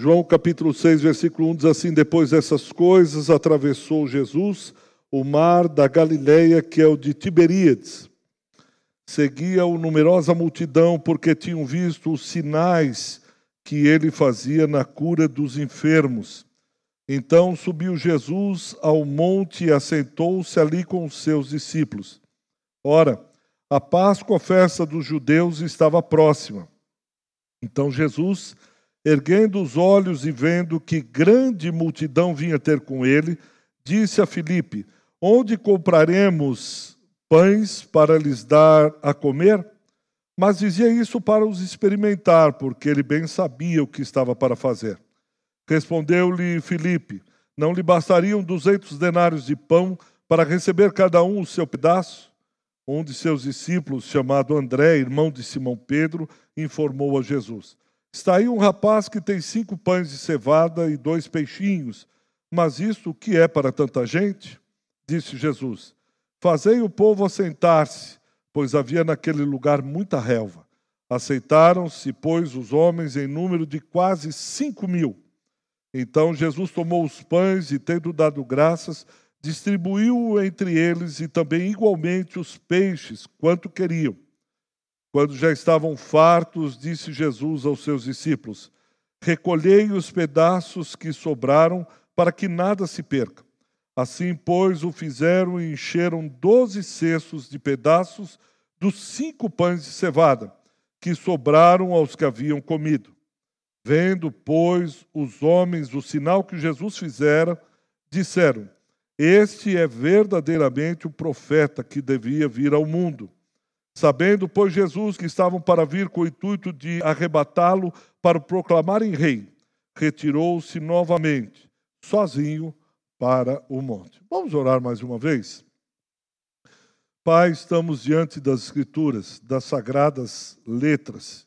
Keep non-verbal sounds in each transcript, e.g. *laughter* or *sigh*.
João capítulo 6, versículo 1 diz assim: Depois dessas coisas, atravessou Jesus o mar da Galileia, que é o de Tiberíades. Seguia-o numerosa multidão, porque tinham visto os sinais que ele fazia na cura dos enfermos. Então subiu Jesus ao monte e assentou-se ali com os seus discípulos. Ora, a Páscoa, a festa dos judeus, estava próxima. Então Jesus, erguendo os olhos e vendo que grande multidão vinha ter com ele, disse a Filipe: Onde compraremos pães para lhes dar a comer? Mas dizia isso para os experimentar, porque ele bem sabia o que estava para fazer. Respondeu-lhe Filipe: Não lhe bastariam duzentos denários de pão para receber cada um o seu pedaço? Um de seus discípulos, chamado André, irmão de Simão Pedro, informou a Jesus: Está aí um rapaz que tem cinco pães de cevada e dois peixinhos. Mas isto o que é para tanta gente? Disse Jesus: Fazei o povo assentar-se, pois havia naquele lugar muita relva. Aceitaram-se, pois, os homens em número de quase cinco mil. Então Jesus tomou os pães e, tendo dado graças, distribuiu entre eles e também igualmente os peixes, quanto queriam. Quando já estavam fartos, disse Jesus aos seus discípulos: Recolhei os pedaços que sobraram, para que nada se perca. Assim, pois, o fizeram e encheram doze cestos de pedaços dos cinco pães de cevada, que sobraram aos que haviam comido. Vendo, pois, os homens o sinal que Jesus fizera, disseram: Este é verdadeiramente o profeta que devia vir ao mundo. Sabendo, pois, Jesus que estavam para vir com o intuito de arrebatá-lo para o proclamarem rei, retirou-se novamente, sozinho, para o monte. Vamos orar mais uma vez? Pai, estamos diante das Escrituras, das sagradas letras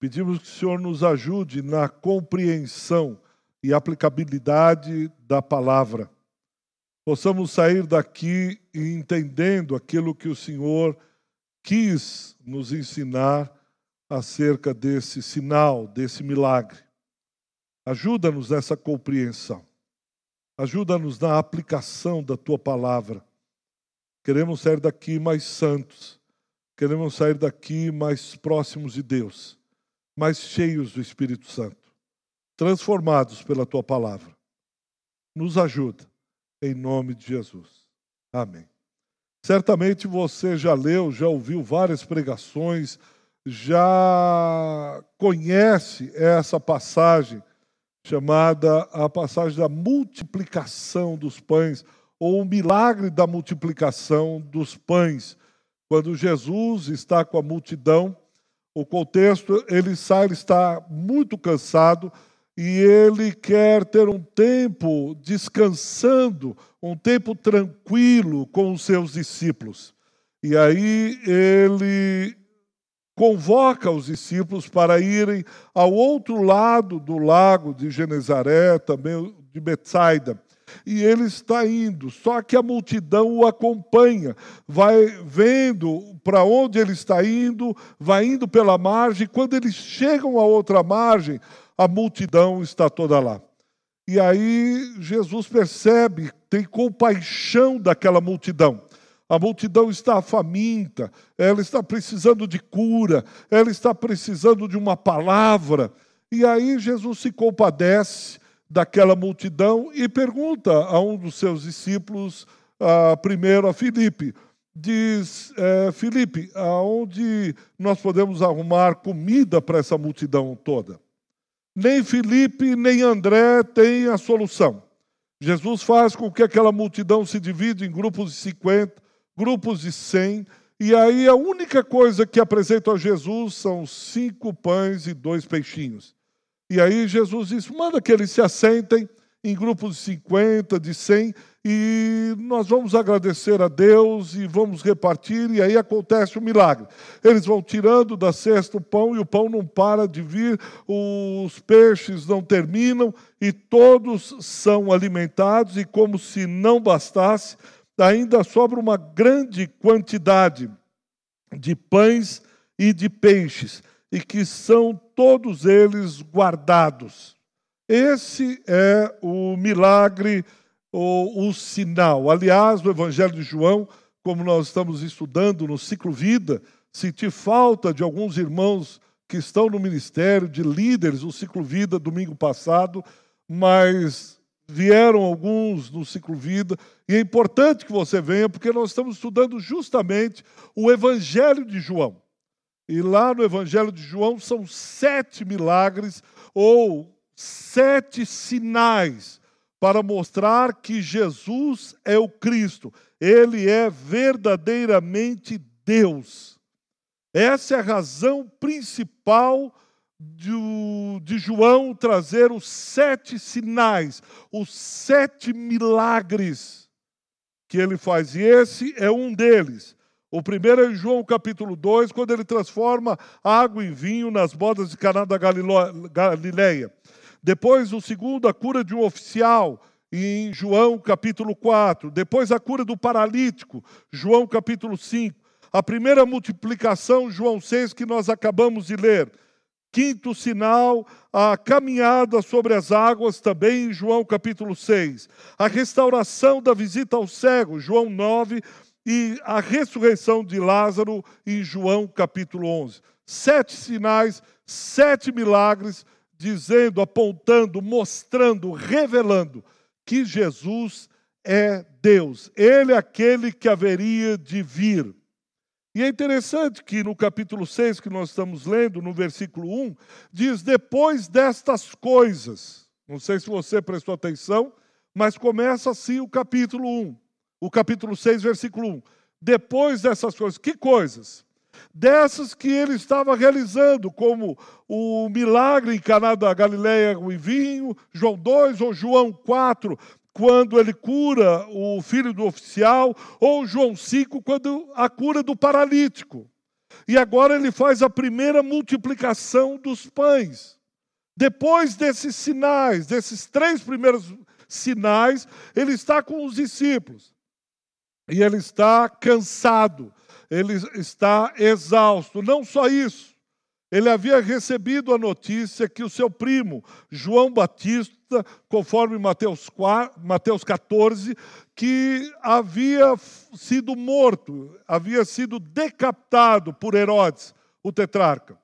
Pedimos que o Senhor nos ajude na compreensão e aplicabilidade da palavra. Possamos sair daqui entendendo aquilo que o Senhor quis nos ensinar acerca desse sinal, desse milagre. Ajuda-nos nessa compreensão. Ajuda-nos na aplicação da tua palavra. Queremos sair daqui mais santos. Queremos sair daqui mais próximos de Deus mas cheios do Espírito Santo, transformados pela tua palavra. Nos ajuda, em nome de Jesus. Amém. Certamente você já leu, já ouviu várias pregações, já conhece essa passagem chamada a passagem da multiplicação dos pães, ou o milagre da multiplicação dos pães. Quando Jesus está com a multidão o contexto, ele sai, ele está muito cansado e ele quer ter um tempo descansando, um tempo tranquilo com os seus discípulos. E aí ele convoca os discípulos para irem ao outro lado do lago de Genezaré, também de Betsaida. E ele está indo, só que a multidão o acompanha, vai vendo para onde ele está indo, vai indo pela margem, quando eles chegam à outra margem, a multidão está toda lá. E aí Jesus percebe, tem compaixão daquela multidão. A multidão está faminta, ela está precisando de cura, ela está precisando de uma palavra. E aí Jesus se compadece daquela multidão e pergunta a um dos seus discípulos, uh, primeiro a Filipe, diz, é, Filipe, aonde nós podemos arrumar comida para essa multidão toda? Nem Filipe, nem André têm a solução. Jesus faz com que aquela multidão se divida em grupos de 50, grupos de 100, e aí a única coisa que apresenta a Jesus são cinco pães e dois peixinhos. E aí Jesus disse: manda que eles se assentem em grupos de 50, de 100, e nós vamos agradecer a Deus e vamos repartir, e aí acontece o um milagre. Eles vão tirando da cesta o pão, e o pão não para de vir, os peixes não terminam, e todos são alimentados, e como se não bastasse, ainda sobra uma grande quantidade de pães e de peixes e que são todos eles guardados. Esse é o milagre ou o sinal. Aliás, o Evangelho de João, como nós estamos estudando no ciclo vida, senti falta de alguns irmãos que estão no ministério, de líderes, o ciclo vida domingo passado, mas vieram alguns no ciclo vida, e é importante que você venha, porque nós estamos estudando justamente o Evangelho de João. E lá no Evangelho de João são sete milagres ou sete sinais para mostrar que Jesus é o Cristo, ele é verdadeiramente Deus. Essa é a razão principal de, João trazer os sete sinais, os sete milagres que ele faz, e esse é um deles. O primeiro é João capítulo 2, quando ele transforma água em vinho nas bodas de Caná da Galileia. Depois, o segundo, a cura de um oficial, em João capítulo 4. Depois, a cura do paralítico, João capítulo 5. A primeira multiplicação, João 6, que nós acabamos de ler. Quinto sinal, a caminhada sobre as águas, também em João capítulo 6. A restauração da visita ao cego, João 9. E a ressurreição de Lázaro, em João capítulo 11. Sete sinais, sete milagres, dizendo, apontando, mostrando, revelando que Jesus é Deus. Ele é aquele que haveria de vir. E é interessante que no capítulo 6 que nós estamos lendo, no versículo 1, diz: Depois destas coisas. Não sei se você prestou atenção, mas começa assim o capítulo 1. O capítulo 6, versículo 1. Depois dessas coisas. Que coisas? Dessas que ele estava realizando, como o milagre em Caná da Galileia com vinho, João 2 ou João 4, quando ele cura o filho do oficial, ou João 5, quando a cura do paralítico. E agora ele faz a primeira multiplicação dos pães. Depois desses sinais, desses três primeiros sinais, ele está com os discípulos. E ele está cansado, ele está exausto. Não só isso, ele havia recebido a notícia que o seu primo, João Batista, conforme Mateus, 4, Mateus 14, que havia sido morto, havia sido decapitado por Herodes, o tetrarca.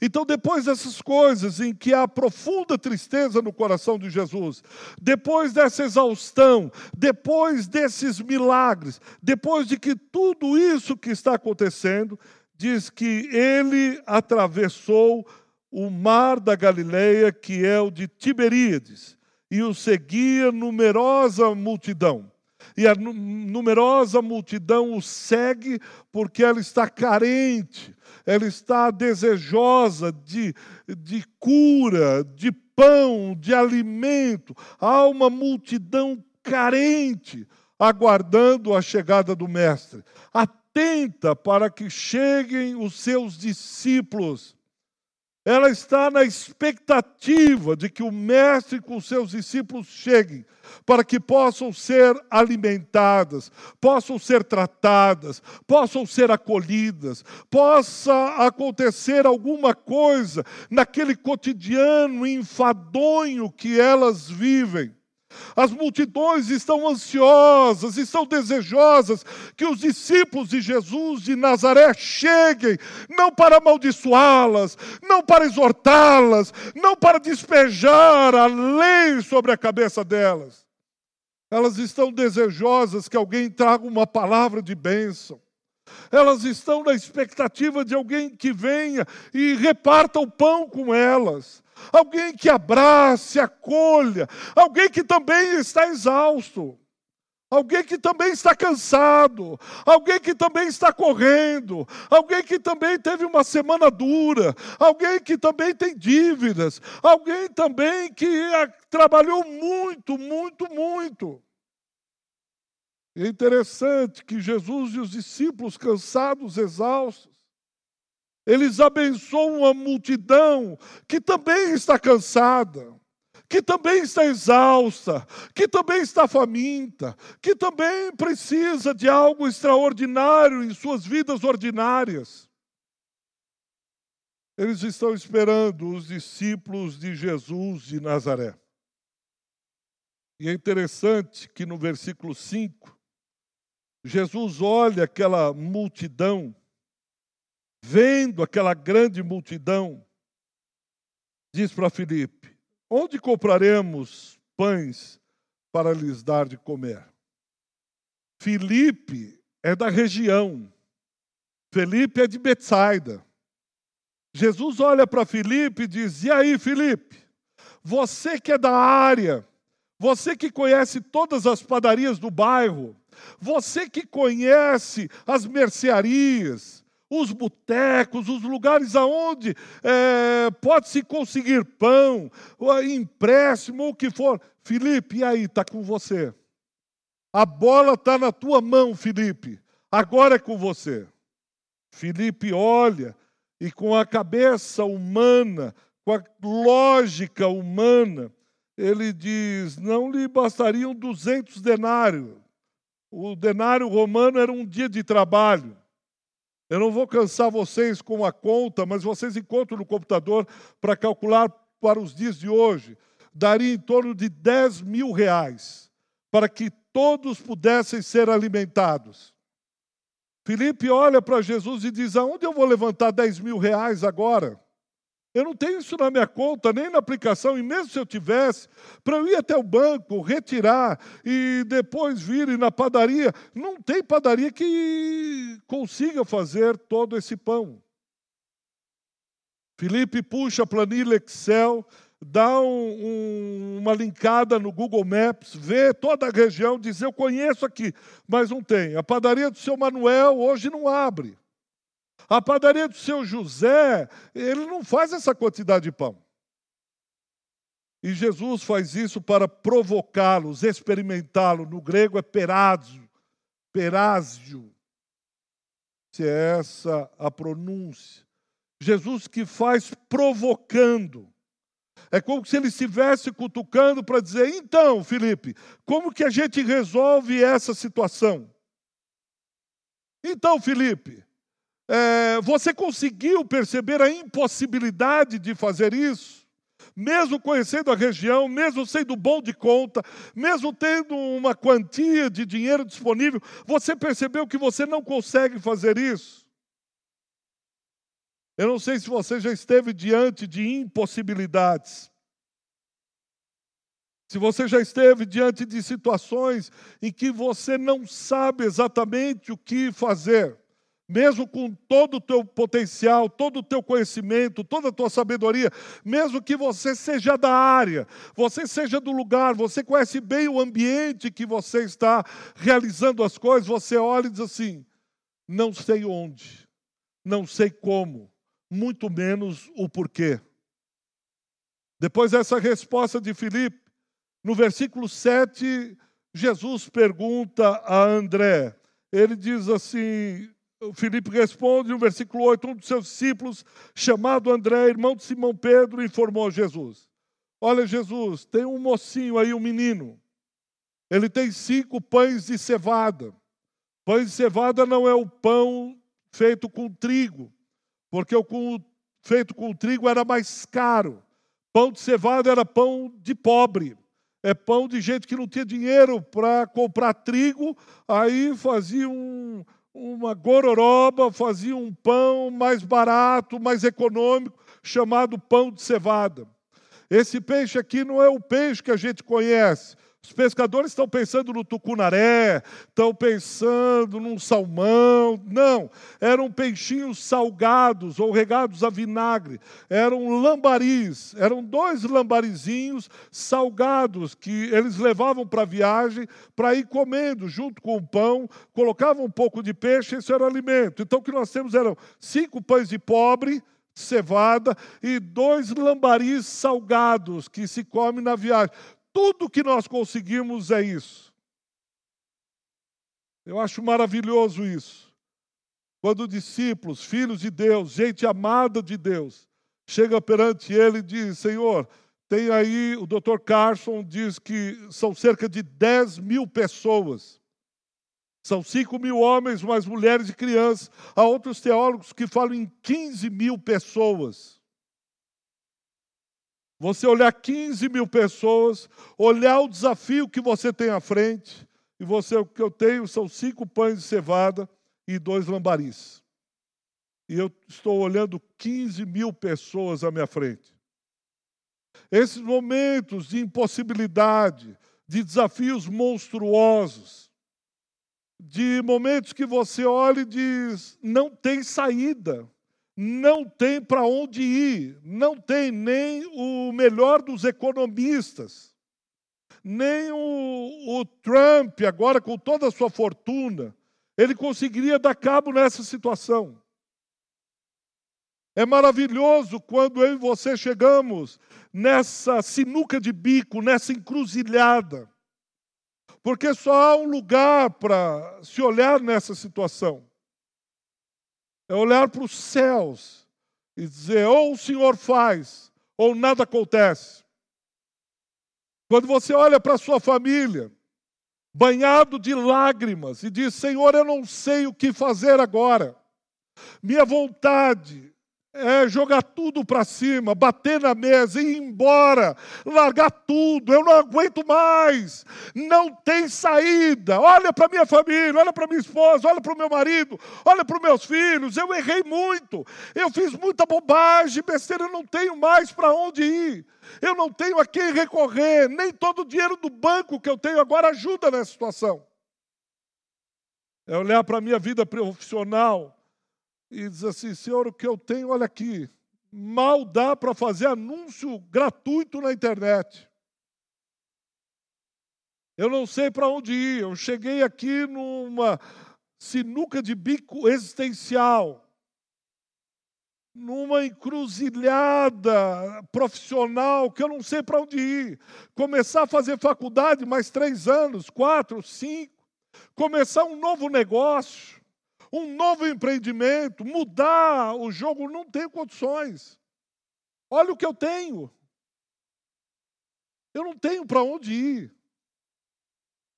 Então, depois dessas coisas em que há profunda tristeza no coração de Jesus, depois dessa exaustão, depois desses milagres, depois de que tudo isso que está acontecendo, diz que ele atravessou o mar da Galileia, que é o de Tiberíades, e o seguia numerosa multidão. E a numerosa multidão o segue porque ela está carente, ela está desejosa de, de cura, de pão, de alimento. Há uma multidão carente aguardando a chegada do Mestre atenta para que cheguem os seus discípulos. Ela está na expectativa de que o Mestre com seus discípulos cheguem, para que possam ser alimentadas, possam ser tratadas, possam ser acolhidas, possa acontecer alguma coisa naquele cotidiano enfadonho que elas vivem. As multidões estão ansiosas, estão desejosas que os discípulos de Jesus de Nazaré cheguem, não para amaldiçoá-las, não para exortá-las, não para despejar a lei sobre a cabeça delas. Elas estão desejosas que alguém traga uma palavra de bênção. Elas estão na expectativa de alguém que venha e reparta o pão com elas alguém que abrace, acolha, alguém que também está exausto, alguém que também está cansado, alguém que também está correndo, alguém que também teve uma semana dura, alguém que também tem dívidas, alguém também que ah, trabalhou muito, muito, muito. É interessante que Jesus e os discípulos, cansados, exaustos, eles abençoam a multidão que também está cansada, que também está exausta, que também está faminta, que também precisa de algo extraordinário em suas vidas ordinárias. Eles estão esperando os discípulos de Jesus de Nazaré. E é interessante que no versículo 5, Jesus olha aquela multidão, vendo aquela grande multidão, diz para Filipe: Onde compraremos pães para lhes dar de comer? Filipe é da região. Felipe é de Betsaida. Jesus olha para Filipe e diz: E aí, Filipe? Você que é da área, você que conhece todas as padarias do bairro, você que conhece as mercearias, os botecos, os lugares aonde é, pode-se conseguir pão, empréstimo, ou o que for. Felipe, e aí, está com você. A bola está na tua mão, Felipe. Agora é com você. Felipe olha e com a cabeça humana, com a lógica humana, ele diz: não lhe bastariam 200 denários. O denário romano era um dia de trabalho. Eu não vou cansar vocês com a conta, mas vocês encontram no computador para calcular para os dias de hoje. Daria em torno de 10 mil reais para que todos pudessem ser alimentados. Felipe olha para Jesus e diz: Aonde eu vou levantar 10 mil reais agora? Eu não tenho isso na minha conta, nem na aplicação, e mesmo se eu tivesse, para eu ir até o banco, retirar e depois vir na padaria, não tem padaria que consiga fazer todo esse pão. Felipe puxa a planilha Excel, dá um, um, uma linkada no Google Maps, vê toda a região, diz: Eu conheço aqui, mas não tem. A padaria do seu Manuel hoje não abre. A padaria do seu José, ele não faz essa quantidade de pão. E Jesus faz isso para provocá-los, experimentá-lo. No grego é perázio, perázio. Se é essa a pronúncia. Jesus que faz provocando. É como se ele estivesse cutucando para dizer: então, Felipe, como que a gente resolve essa situação? Então, Felipe, é, você conseguiu perceber a impossibilidade de fazer isso? Mesmo conhecendo a região, mesmo sendo bom de conta, mesmo tendo uma quantia de dinheiro disponível, você percebeu que você não consegue fazer isso? Eu não sei se você já esteve diante de impossibilidades. Se você já esteve diante de situações em que você não sabe exatamente o que fazer mesmo com todo o teu potencial, todo o teu conhecimento, toda a tua sabedoria, mesmo que você seja da área, você seja do lugar, você conhece bem o ambiente que você está realizando as coisas, você olha e diz assim: não sei onde, não sei como, muito menos o porquê. Depois dessa resposta de Filipe, no versículo 7, Jesus pergunta a André, ele diz assim: Filipe responde no versículo 8: um dos seus discípulos, chamado André, irmão de Simão Pedro, informou a Jesus: Olha, Jesus, tem um mocinho aí, um menino. Ele tem cinco pães de cevada. Pães de cevada não é o pão feito com trigo, porque o feito com trigo era mais caro. Pão de cevada era pão de pobre. É pão de gente que não tinha dinheiro para comprar trigo, aí fazia um, uma gororoba, fazia um pão mais barato, mais econômico, chamado pão de cevada. Esse peixe aqui não é o peixe que a gente conhece. Os pescadores estão pensando no tucunaré, estão pensando num salmão. Não, eram peixinhos salgados ou regados a vinagre. Eram lambaris, eram dois lambarizinhos salgados que eles levavam para a viagem para ir comendo junto com o pão, colocavam um pouco de peixe, esse era o alimento. Então o que nós temos eram cinco pães de pobre, cevada e dois lambaris salgados que se come na viagem. Tudo que nós conseguimos é isso. Eu acho maravilhoso isso. Quando discípulos, filhos de Deus, gente amada de Deus, chega perante ele e diz: Senhor, tem aí, o Dr. Carson diz que são cerca de 10 mil pessoas. São 5 mil homens, mais mulheres e crianças. Há outros teólogos que falam em 15 mil pessoas. Você olhar 15 mil pessoas, olhar o desafio que você tem à frente, e você, o que eu tenho são cinco pães de cevada e dois lambaris. E eu estou olhando 15 mil pessoas à minha frente. Esses momentos de impossibilidade, de desafios monstruosos, de momentos que você olha e diz: não tem saída, não tem para onde ir, não tem nem o melhor dos economistas, nem o, o Trump, agora com toda a sua fortuna, ele conseguiria dar cabo nessa situação. É maravilhoso quando eu e você chegamos nessa sinuca de bico, nessa encruzilhada. Porque só há um lugar para se olhar nessa situação. É olhar para os céus e dizer: ou o Senhor faz, ou nada acontece. Quando você olha para a sua família, banhado de lágrimas, e diz: Senhor, eu não sei o que fazer agora. Minha vontade é jogar tudo para cima, bater na mesa ir embora, largar tudo, eu não aguento mais, não tem saída. Olha para minha família, olha para minha esposa, olha para o meu marido, olha para os meus filhos. Eu errei muito, eu fiz muita bobagem, besteira, eu não tenho mais para onde ir, eu não tenho a quem recorrer, nem todo o dinheiro do banco que eu tenho agora ajuda nessa situação. É olhar para a minha vida profissional e diz assim: Senhor, o que eu tenho, olha aqui, mal dá para fazer anúncio gratuito na internet. Eu não sei para onde ir. Eu cheguei aqui numa sinuca de bico existencial, numa encruzilhada profissional que eu não sei para onde ir. Começar a fazer faculdade mais três anos, quatro, cinco. Começar um novo negócio um novo empreendimento, mudar o jogo, não tenho condições. Olha o que eu tenho. Eu não tenho para onde ir.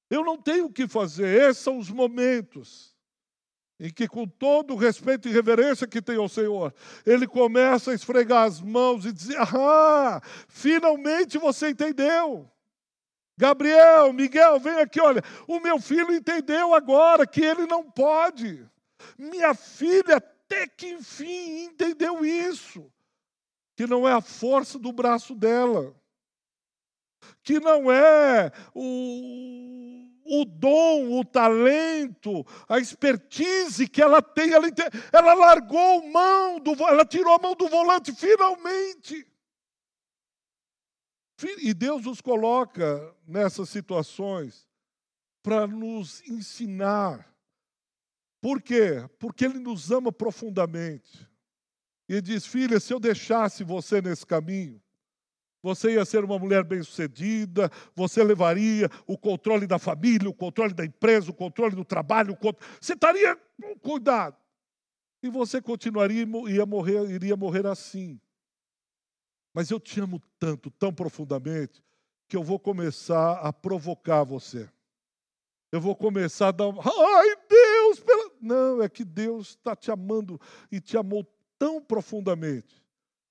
Eu não tenho o que fazer. Esses são os momentos em que, com todo o respeito e reverência que tem ao Senhor, ele começa a esfregar as mãos e dizer: Ah, finalmente você entendeu. Gabriel, Miguel, vem aqui, olha. O meu filho entendeu agora que ele não pode. Minha filha, até que enfim, entendeu isso. Que não é a força do braço dela. Que não é o, o dom, o talento, a expertise que ela tem. Ela, ela largou mão do ela tirou a mão do volante finalmente. E Deus nos coloca nessas situações para nos ensinar por quê? Porque Ele nos ama profundamente. E diz: Filha, se eu deixasse você nesse caminho, você ia ser uma mulher bem-sucedida, você levaria o controle da família, o controle da empresa, o controle do trabalho, você estaria com cuidado. E você continuaria ia morrer, iria morrer assim. Mas eu te amo tanto, tão profundamente, que eu vou começar a provocar você. Eu vou começar a dar. Ai, Deus! Não, é que Deus está te amando e te amou tão profundamente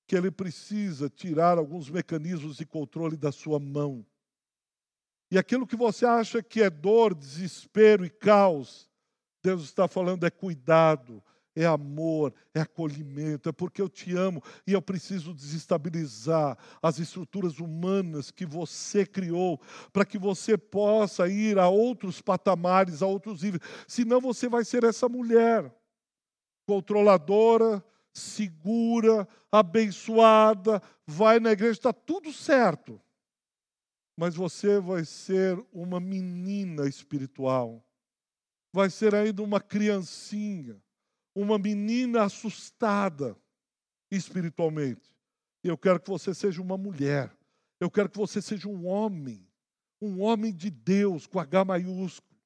que Ele precisa tirar alguns mecanismos de controle da sua mão. E aquilo que você acha que é dor, desespero e caos, Deus está falando é cuidado, é amor, é acolhimento, é porque eu te amo e eu preciso desestabilizar as estruturas humanas que você criou, para que você possa ir a outros patamares, a outros níveis. Senão você vai ser essa mulher controladora, segura, abençoada, vai na igreja, está tudo certo. Mas você vai ser uma menina espiritual, vai ser ainda uma criancinha uma menina assustada espiritualmente. Eu quero que você seja uma mulher. Eu quero que você seja um homem. Um homem de Deus com H maiúsculo.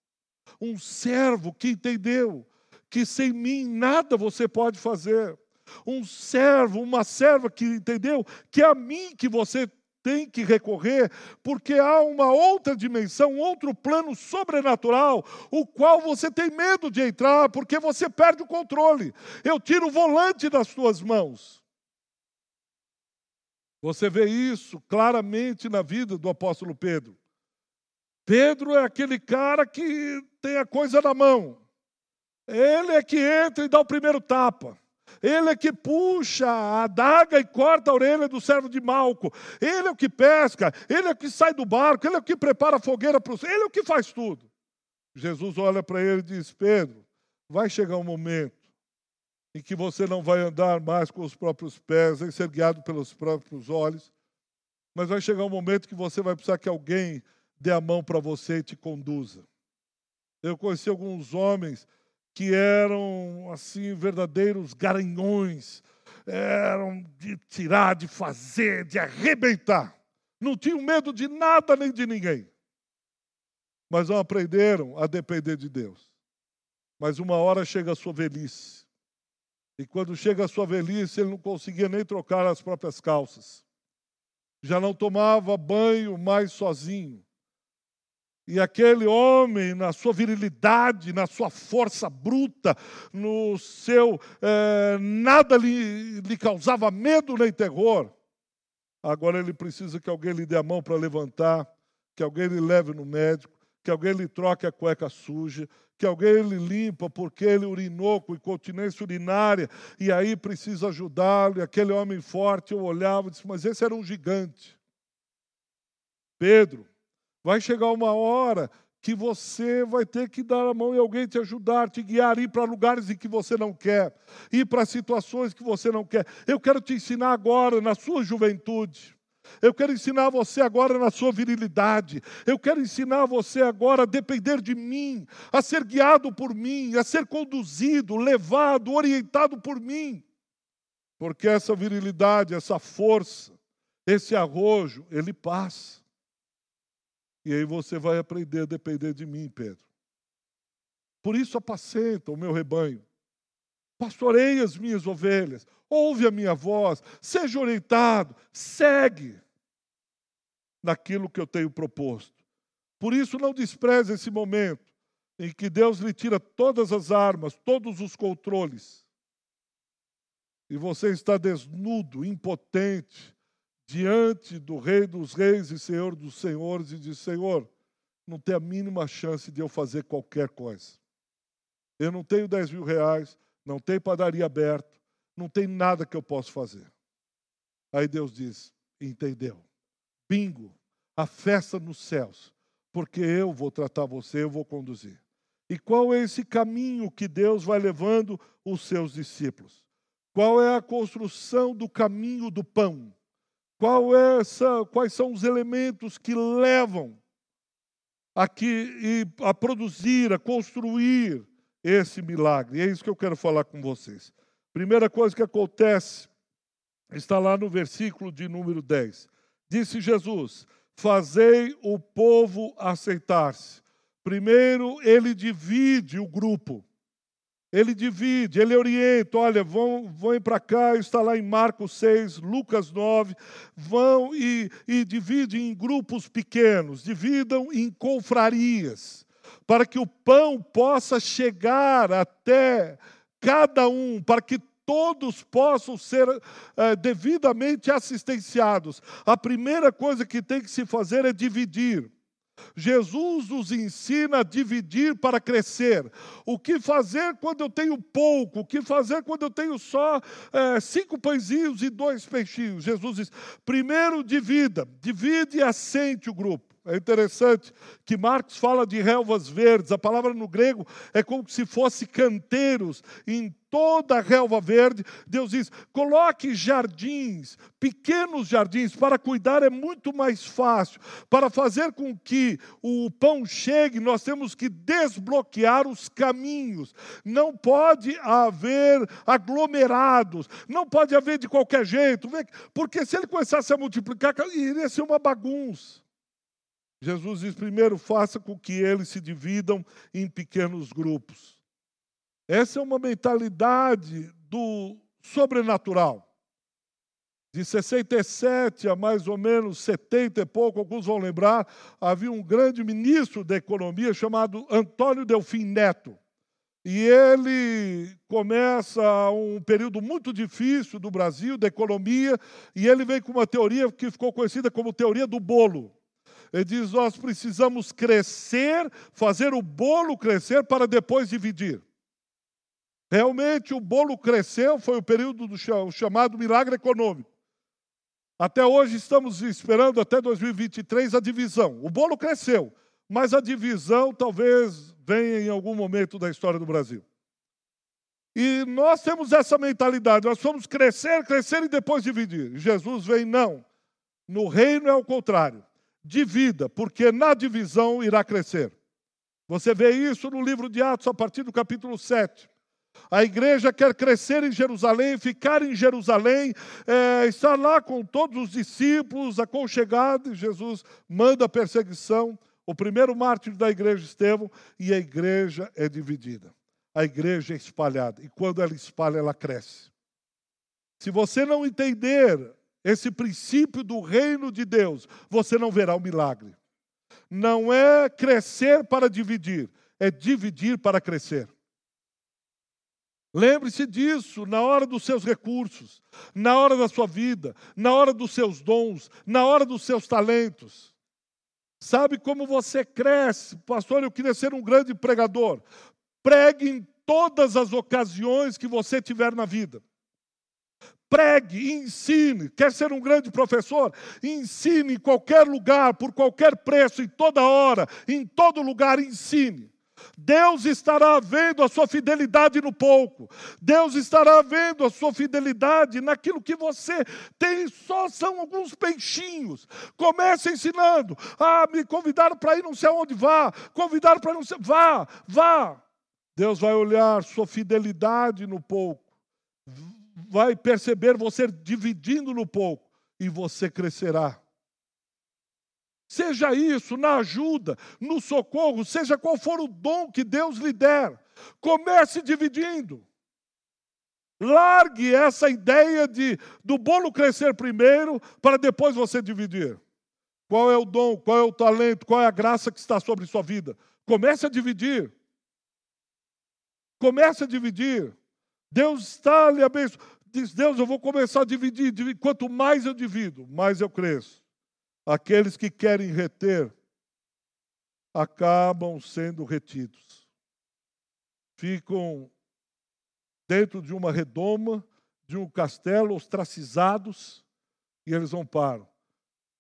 Um servo que entendeu que sem mim nada você pode fazer. Um servo, uma serva que entendeu que é a mim que você tem que recorrer, porque há uma outra dimensão, um outro plano sobrenatural, o qual você tem medo de entrar, porque você perde o controle. Eu tiro o volante das suas mãos. Você vê isso claramente na vida do apóstolo Pedro. Pedro é aquele cara que tem a coisa na mão. Ele é que entra e dá o primeiro tapa. Ele é que puxa a adaga e corta a orelha do servo de Malco. Ele é o que pesca, ele é o que sai do barco, ele é o que prepara a fogueira para os. Ele é o que faz tudo. Jesus olha para ele e diz: Pedro, vai chegar um momento em que você não vai andar mais com os próprios pés, nem ser guiado pelos próprios olhos, mas vai chegar um momento que você vai precisar que alguém dê a mão para você e te conduza. Eu conheci alguns homens que eram assim verdadeiros garanhões, eram de tirar, de fazer, de arrebentar. Não tinham medo de nada nem de ninguém. Mas não aprenderam a depender de Deus. Mas uma hora chega a sua velhice. E quando chega a sua velhice, ele não conseguia nem trocar as próprias calças. Já não tomava banho mais sozinho. E aquele homem, na sua virilidade, na sua força bruta, no seu. Eh, nada lhe, lhe causava medo nem terror. Agora ele precisa que alguém lhe dê a mão para levantar, que alguém lhe leve no médico, que alguém lhe troque a cueca suja, que alguém lhe limpa porque ele urinou com incontinência urinária e aí precisa ajudá-lo. E aquele homem forte, eu olhava e disse: Mas esse era um gigante. Pedro, Vai chegar uma hora que você vai ter que dar a mão e alguém te ajudar, te guiar, ir para lugares em que você não quer, ir para situações que você não quer. Eu quero te ensinar agora, na sua juventude. Eu quero ensinar você agora na sua virilidade. Eu quero ensinar você agora a depender de mim, a ser guiado por mim, a ser conduzido, levado, orientado por mim. Porque essa virilidade, essa força, esse arrojo, ele passa. E aí você vai aprender a depender de mim, Pedro. Por isso apacenta o meu rebanho. Pastorei as minhas ovelhas. Ouve a minha voz. Seja orientado. Segue naquilo que eu tenho proposto. Por isso não despreze esse momento em que Deus lhe tira todas as armas, todos os controles. E você está desnudo, impotente, diante do Rei dos Reis e Senhor dos Senhores e diz: Senhor, não tem a mínima chance de eu fazer qualquer coisa. Eu não tenho 10 mil reais, não tenho padaria aberta, não tem nada que eu possa fazer. Aí Deus diz: Entendeu? Bingo, a festa nos céus, porque eu vou tratar você, eu vou conduzir. E qual é esse caminho que Deus vai levando os seus discípulos? Qual é a construção do caminho do pão? Qual é essa, quais são os elementos que levam aqui a produzir, a construir esse milagre? E é isso que eu quero falar com vocês. Primeira coisa que acontece está lá no versículo de número 10. Disse Jesus: Fazei o povo aceitar-se. Primeiro, ele divide o grupo. Ele divide, ele orienta, olha, vão, vão para cá, está lá em Marcos 6, Lucas 9, vão e, e dividem em grupos pequenos, dividam em confrarias, para que o pão possa chegar até cada um, para que todos possam ser é, devidamente assistenciados. A primeira coisa que tem que se fazer é dividir. Jesus nos ensina a dividir para crescer. O que fazer quando eu tenho pouco? O que fazer quando eu tenho só é, cinco pãezinhos e dois peixinhos? Jesus diz: primeiro divida, divide e assente o grupo. É interessante que Marcos fala de relvas verdes. A palavra no grego é como se fosse canteiros em toda a relva verde. Deus diz: coloque jardins, pequenos jardins, para cuidar é muito mais fácil. Para fazer com que o pão chegue, nós temos que desbloquear os caminhos. Não pode haver aglomerados, não pode haver de qualquer jeito, porque se ele começasse a multiplicar, iria ser uma bagunça. Jesus diz: primeiro, faça com que eles se dividam em pequenos grupos. Essa é uma mentalidade do sobrenatural. De 67 a mais ou menos 70 e pouco, alguns vão lembrar, havia um grande ministro da economia chamado Antônio Delfim Neto. E ele começa um período muito difícil do Brasil, da economia, e ele vem com uma teoria que ficou conhecida como teoria do bolo. Ele diz: Nós precisamos crescer, fazer o bolo crescer para depois dividir. Realmente o bolo cresceu, foi o período do chamado milagre econômico. Até hoje estamos esperando, até 2023, a divisão. O bolo cresceu, mas a divisão talvez venha em algum momento da história do Brasil. E nós temos essa mentalidade, nós vamos crescer, crescer e depois dividir. Jesus vem, não. No reino é o contrário. Divida, porque na divisão irá crescer. Você vê isso no livro de Atos, a partir do capítulo 7. A igreja quer crescer em Jerusalém, ficar em Jerusalém, é, estar lá com todos os discípulos, aconchegado. Jesus manda a perseguição. O primeiro mártir da igreja, Estevão, e a igreja é dividida. A igreja é espalhada. E quando ela espalha, ela cresce. Se você não entender esse princípio do reino de Deus, você não verá o milagre. Não é crescer para dividir, é dividir para crescer. Lembre-se disso na hora dos seus recursos, na hora da sua vida, na hora dos seus dons, na hora dos seus talentos. Sabe como você cresce? Pastor, eu queria ser um grande pregador. Pregue em todas as ocasiões que você tiver na vida. Pregue, ensine. Quer ser um grande professor? Ensine em qualquer lugar, por qualquer preço, em toda hora, em todo lugar, ensine. Deus estará vendo a sua fidelidade no pouco. Deus estará vendo a sua fidelidade naquilo que você tem, só são alguns peixinhos. Comece ensinando. Ah, me convidaram para ir não sei aonde, vá. Convidaram para não sei, vá, vá. Deus vai olhar sua fidelidade no pouco. Vai perceber você dividindo no pouco e você crescerá. Seja isso, na ajuda, no socorro, seja qual for o dom que Deus lhe der. Comece dividindo. Largue essa ideia de do bolo crescer primeiro para depois você dividir. Qual é o dom, qual é o talento, qual é a graça que está sobre sua vida? Comece a dividir. Comece a dividir. Deus está lhe abençoando. Diz Deus, eu vou começar a dividir. Quanto mais eu divido, mais eu cresço. Aqueles que querem reter acabam sendo retidos. Ficam dentro de uma redoma, de um castelo, ostracizados, e eles não param.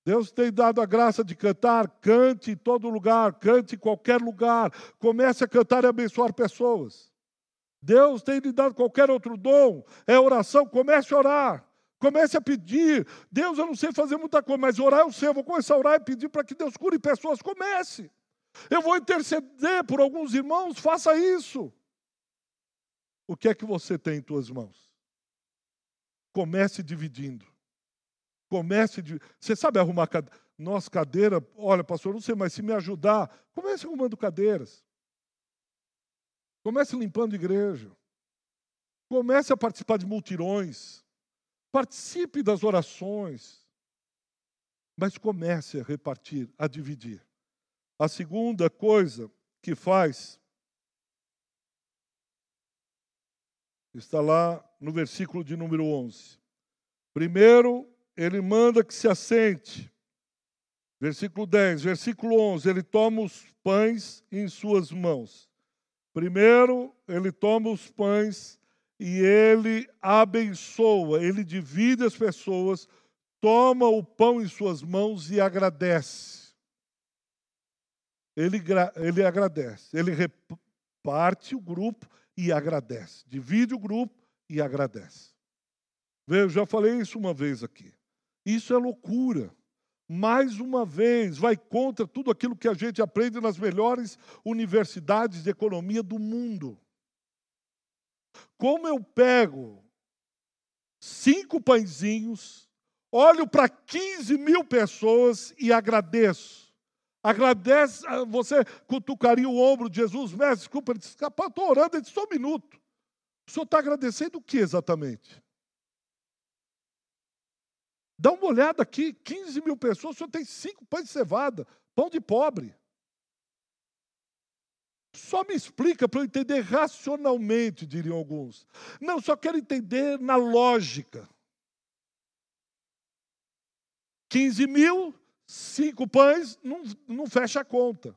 Deus tem dado a graça de cantar, cante em todo lugar, cante em qualquer lugar, comece a cantar e abençoar pessoas. Deus tem lhe dado qualquer outro dom, é oração, comece a orar. Comece a pedir. Deus, eu não sei fazer muita coisa, mas orar eu sei. Eu vou começar a orar e pedir para que Deus cure pessoas. Comece. Eu vou interceder por alguns irmãos. Faça isso. O que é que você tem em tuas mãos? Comece dividindo. Comece de. Você sabe arrumar cadeira? Nossa, cadeira. Olha, pastor, não sei, mas se me ajudar, comece arrumando cadeiras. Comece limpando igreja. Comece a participar de multirões. Participe das orações, mas comece a repartir, a dividir. A segunda coisa que faz está lá no versículo de número 11. Primeiro, ele manda que se assente. Versículo 10, versículo 11, ele toma os pães em suas mãos. Primeiro, ele toma os pães e ele abençoa, ele divide as pessoas, toma o pão em suas mãos e agradece. Ele, ele agradece, ele reparte o grupo e agradece, divide o grupo e agradece. Eu já falei isso uma vez aqui. Isso é loucura. Mais uma vez, vai contra tudo aquilo que a gente aprende nas melhores universidades de economia do mundo. Como eu pego cinco pãezinhos, olho para 15 mil pessoas e agradeço. Agradece, ah, você cutucaria o ombro de Jesus, mestre, desculpa, estou orando, disse, só um minuto. O senhor está agradecendo o que exatamente? Dá uma olhada aqui, 15 mil pessoas, senhor tem cinco pães de cevada, pão de pobre. Só me explica para eu entender racionalmente, diriam alguns. Não, só quero entender na lógica. 15 mil, cinco pães, não, não fecha a conta.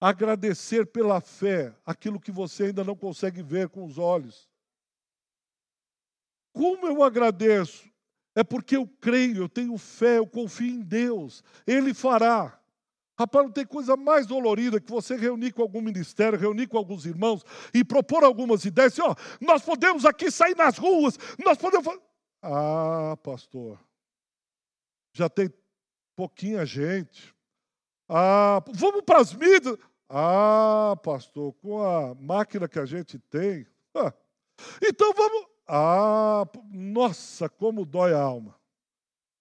Agradecer pela fé aquilo que você ainda não consegue ver com os olhos. Como eu agradeço? É porque eu creio, eu tenho fé, eu confio em Deus. Ele fará. Rapaz, não tem coisa mais dolorida que você reunir com algum ministério, reunir com alguns irmãos e propor algumas ideias. Assim, ó, nós podemos aqui sair nas ruas, nós podemos. Ah, pastor, já tem pouquinha gente. Ah, vamos para as mídias. Ah, pastor, com a máquina que a gente tem. Ah, então vamos. Ah, nossa, como dói a alma.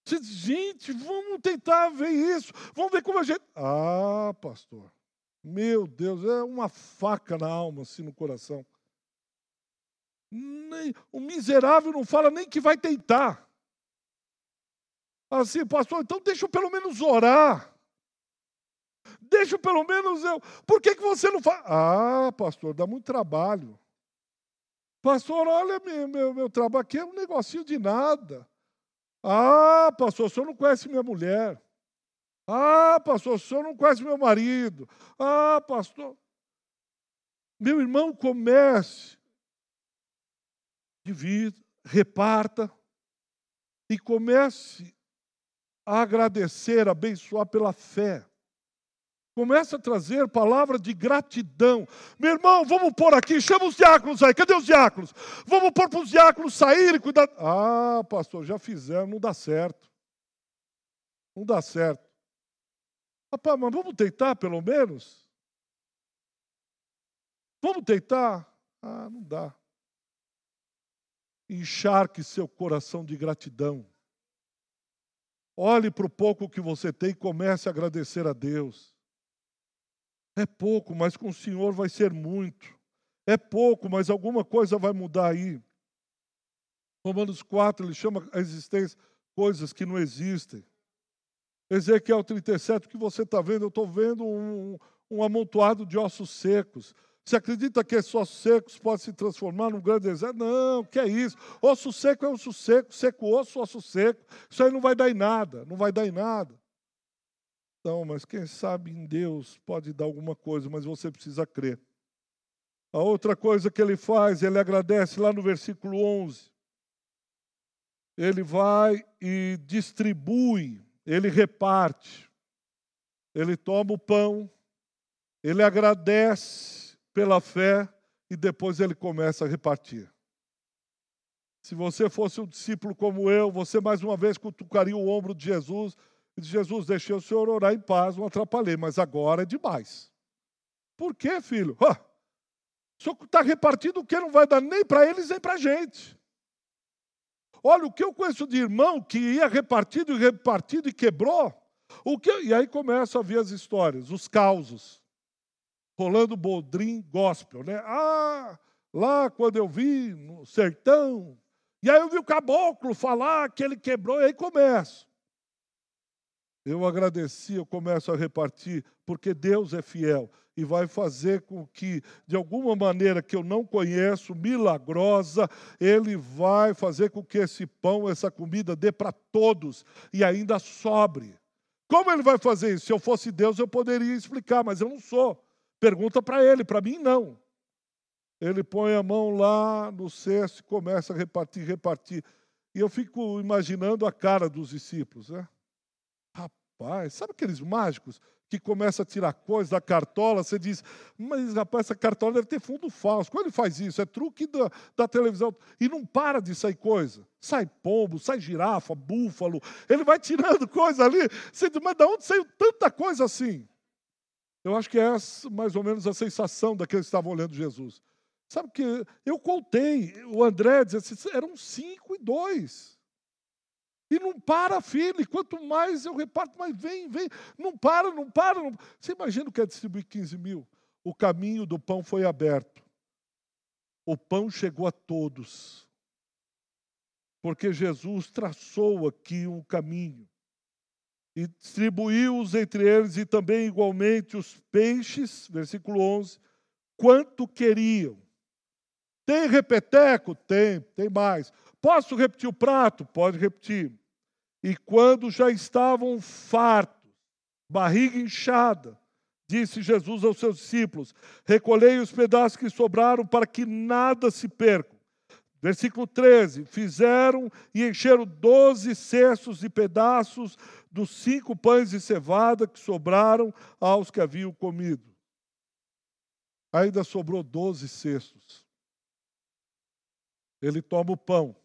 Gente, vamos tentar ver isso. Vamos ver como a gente. Ah, pastor. Meu Deus, é uma faca na alma, assim, no coração. Nem, o miserável não fala nem que vai tentar. Assim, pastor, então deixa eu pelo menos orar. Deixa eu pelo menos eu. Por que, que você não faz? Ah, pastor, dá muito trabalho. Pastor, olha, meu, meu, meu trabalho aqui é um negocinho de nada. Ah, pastor, o senhor não conhece minha mulher. Ah, pastor, o senhor não conhece meu marido. Ah, pastor. Meu irmão, comece, divida, reparta e comece a agradecer, a abençoar pela fé. Comece a trazer palavra de gratidão. Meu irmão, vamos pôr aqui, chama os diáconos aí. Cadê os diáconos? Vamos pôr para os diáconos saírem e cuidar. Ah, pastor, já fizemos, não dá certo. Não dá certo. Rapaz, mas vamos tentar pelo menos? Vamos tentar? Ah, não dá. Encharque seu coração de gratidão. Olhe para o pouco que você tem e comece a agradecer a Deus. É pouco, mas com o Senhor vai ser muito. É pouco, mas alguma coisa vai mudar aí. Romanos 4, ele chama a existência coisas que não existem. Ezequiel 37, o que você está vendo? Eu estou vendo um, um amontoado de ossos secos. Você acredita que esses ossos secos podem se transformar num grande deserto? Não, que é isso? Osso seco é osso seco, seco osso, osso seco. Isso aí não vai dar em nada, não vai dar em nada. Não, mas quem sabe em Deus pode dar alguma coisa, mas você precisa crer. A outra coisa que ele faz, ele agradece lá no versículo 11. Ele vai e distribui, ele reparte. Ele toma o pão, ele agradece pela fé e depois ele começa a repartir. Se você fosse um discípulo como eu, você mais uma vez cutucaria o ombro de Jesus Jesus, deixei o senhor orar em paz, não atrapalhei, mas agora é demais. Por quê, filho? o senhor está repartindo o que não vai dar nem para eles, nem para a gente. Olha, o que eu conheço de irmão que ia repartido e repartido e quebrou. O que... E aí começam a vir as histórias, os causos. Rolando Bodrim Gospel, né? Ah, lá quando eu vi no sertão. E aí eu vi o caboclo falar que ele quebrou, e aí começa. Eu agradeci, eu começo a repartir, porque Deus é fiel e vai fazer com que, de alguma maneira que eu não conheço, milagrosa, Ele vai fazer com que esse pão, essa comida dê para todos e ainda sobre. Como Ele vai fazer isso? Se eu fosse Deus, eu poderia explicar, mas eu não sou. Pergunta para Ele, para mim não. Ele põe a mão lá no cesto e começa a repartir, repartir. E eu fico imaginando a cara dos discípulos, né? Rapaz, sabe aqueles mágicos que começam a tirar coisas da cartola? Você diz, mas rapaz, essa cartola deve ter fundo falso. Quando ele faz isso? É truque da, da televisão. E não para de sair coisa. Sai pombo, sai girafa, búfalo. Ele vai tirando *laughs* coisa ali. Você diz, mas de onde saiu tanta coisa assim? Eu acho que é essa, mais ou menos a sensação daqueles que estavam olhando Jesus. Sabe que eu contei, o André disse assim, eram cinco e dois. E não para, filho. Quanto mais eu reparto, mais vem, vem. Não para, não para. Não... Você imagina o que é distribuir 15 mil? O caminho do pão foi aberto. O pão chegou a todos. Porque Jesus traçou aqui um caminho. e distribuiu-os entre eles e também igualmente os peixes, versículo 11, quanto queriam. Tem repeteco? Tem, tem mais. Posso repetir o prato? Pode repetir. E quando já estavam fartos, barriga inchada, disse Jesus aos seus discípulos: Recolhei os pedaços que sobraram para que nada se perca. Versículo 13: Fizeram e encheram doze cestos de pedaços dos cinco pães de cevada que sobraram aos que haviam comido. Ainda sobrou doze cestos. Ele toma o pão,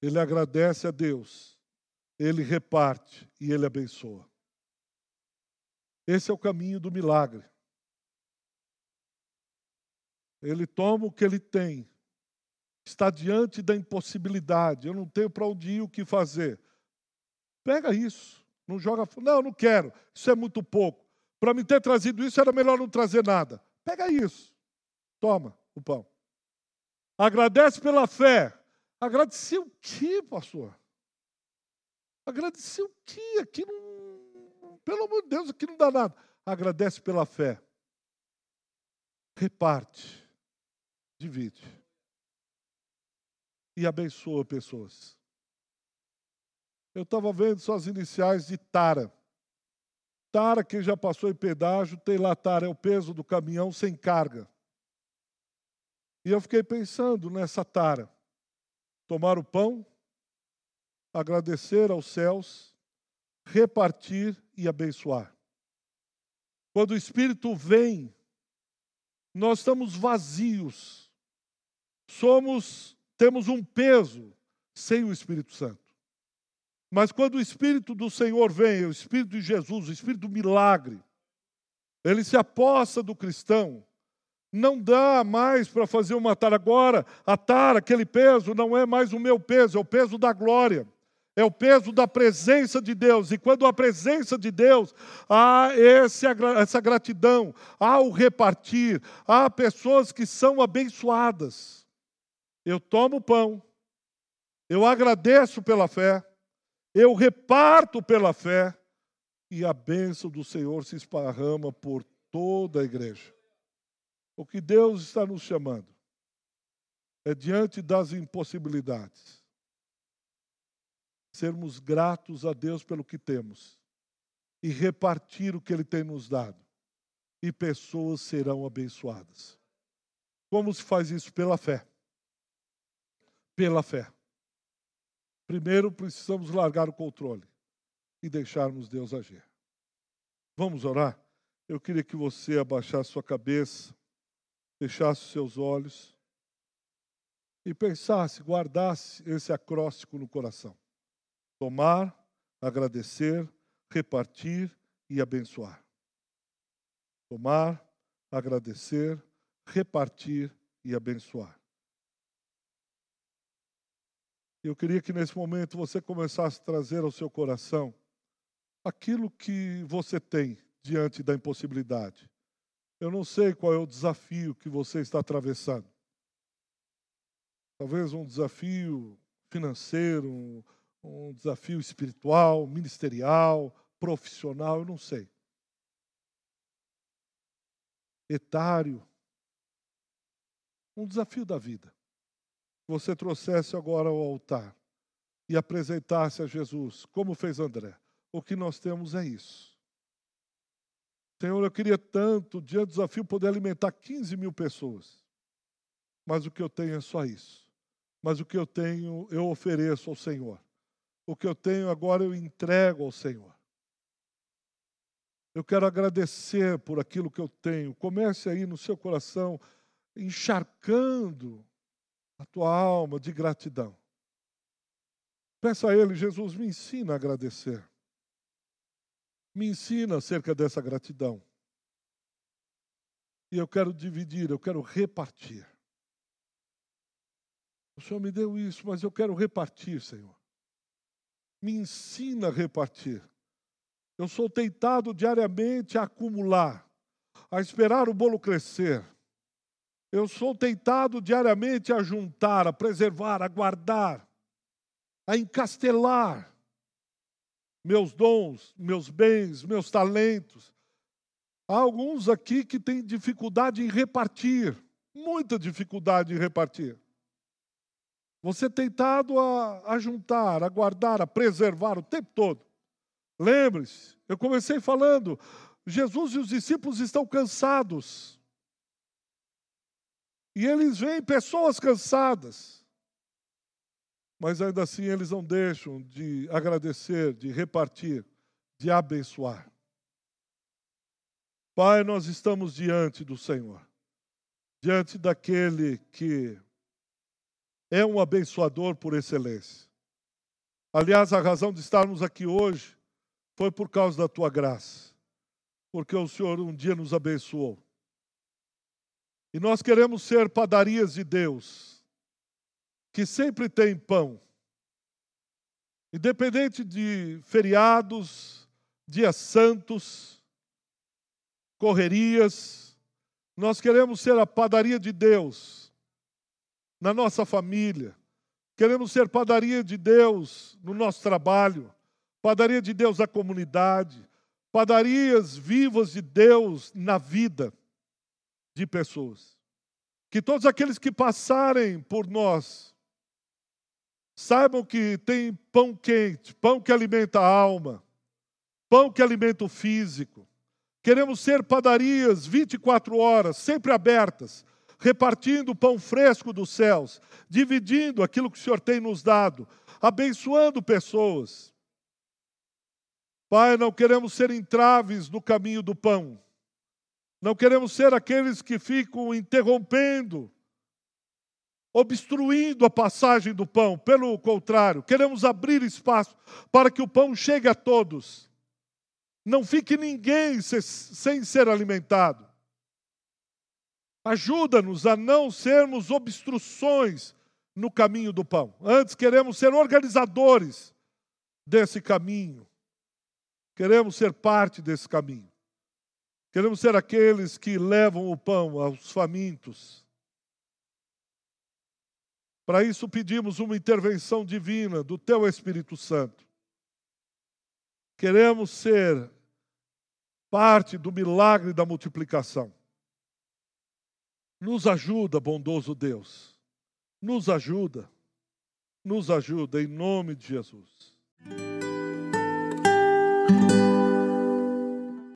ele agradece a Deus, ele reparte e ele abençoa. Esse é o caminho do milagre. Ele toma o que ele tem, está diante da impossibilidade. Eu não tenho para onde ir, o que fazer. Pega isso, não joga. Não, não quero, isso é muito pouco. Para me ter trazido isso, era melhor não trazer nada. Pega isso, toma o pão. Agradece pela fé. Agradecer o quê, pastor? Agradecer o quê? Aqui não. Pelo amor de Deus, aqui não dá nada. Agradece pela fé. Reparte. Divide e abençoa pessoas. Eu estava vendo só as iniciais de Tara. Tara, quem já passou em pedágio, tem lá Tara, é o peso do caminhão sem carga. E eu fiquei pensando nessa Tara. Tomar o pão, agradecer aos céus, repartir e abençoar. Quando o Espírito vem, nós estamos vazios. Somos temos um peso sem o Espírito Santo. Mas quando o Espírito do Senhor vem, o Espírito de Jesus, o Espírito do milagre, ele se aposta do cristão, não dá mais para fazer uma tara. Agora, a tara, aquele peso, não é mais o meu peso, é o peso da glória. É o peso da presença de Deus. E quando a presença de Deus, há esse, essa gratidão, há o repartir, há pessoas que são abençoadas eu tomo pão, eu agradeço pela fé, eu reparto pela fé, e a bênção do Senhor se esparrama por toda a igreja. O que Deus está nos chamando é diante das impossibilidades, sermos gratos a Deus pelo que temos e repartir o que Ele tem nos dado, e pessoas serão abençoadas. Como se faz isso? Pela fé pela fé. Primeiro precisamos largar o controle e deixarmos Deus agir. Vamos orar? Eu queria que você abaixasse sua cabeça, fechasse os seus olhos e pensasse, guardasse esse acróstico no coração. Tomar, agradecer, repartir e abençoar. Tomar, agradecer, repartir e abençoar. Eu queria que nesse momento você começasse a trazer ao seu coração aquilo que você tem diante da impossibilidade. Eu não sei qual é o desafio que você está atravessando. Talvez um desafio financeiro, um, desafio espiritual, ministerial, profissional, eu não sei. Etário. Um desafio da vida você trouxesse agora ao altar e apresentasse a Jesus, como fez André. O que nós temos é isso. Senhor, eu queria tanto, diante do desafio, poder alimentar 15 mil pessoas. Mas o que eu tenho é só isso. Mas o que eu tenho, eu ofereço ao Senhor. O que eu tenho agora, eu entrego ao Senhor. Eu quero agradecer por aquilo que eu tenho. Comece aí no seu coração, encharcando a tua alma de gratidão. Peça a Ele, Jesus, me ensina a agradecer. Me ensina acerca dessa gratidão. E eu quero dividir, eu quero repartir. O Senhor me deu isso, mas eu quero repartir, Senhor. Me ensina a repartir. Eu sou tentado diariamente a acumular, a esperar o bolo crescer. Eu sou tentado diariamente a juntar, a preservar, a guardar, a encastelar. meus dons, meus bens, meus talentos. Há alguns aqui que têm dificuldade em repartir, muita dificuldade em repartir. Você tentado a, a juntar, a guardar, a preservar o tempo todo. Lembre-se, eu comecei falando, Jesus e os discípulos estão cansados. E eles veem pessoas cansadas. Mas ainda assim eles não deixam de agradecer, de repartir, de abençoar. Pai, nós estamos diante do Senhor, diante daquele que é um abençoador por excelência. Aliás, a razão de estarmos aqui hoje foi por causa da tua graça, porque o Senhor um dia nos abençoou. E nós queremos ser padarias de Deus, que sempre tem pão. Independente de feriados, dias santos, correrias, nós queremos ser a padaria de Deus na nossa família. Queremos ser padaria de Deus no nosso trabalho, padaria de Deus na comunidade, padarias vivas de Deus na vida de pessoas. Que todos aqueles que passarem por nós saibam que tem pão quente, pão que alimenta a alma, pão que alimenta o físico. Queremos ser padarias 24 horas, sempre abertas, repartindo o pão fresco dos céus, dividindo aquilo que o Senhor tem nos dado, abençoando pessoas. Pai, não queremos ser entraves no caminho do pão. Não queremos ser aqueles que ficam interrompendo, obstruindo a passagem do pão. Pelo contrário, queremos abrir espaço para que o pão chegue a todos. Não fique ninguém sem ser alimentado. Ajuda-nos a não sermos obstruções no caminho do pão. Antes, queremos ser organizadores desse caminho. Queremos ser parte desse caminho. Queremos ser aqueles que levam o pão aos famintos. Para isso pedimos uma intervenção divina do Teu Espírito Santo. Queremos ser parte do milagre da multiplicação. Nos ajuda, bondoso Deus. Nos ajuda. Nos ajuda em nome de Jesus.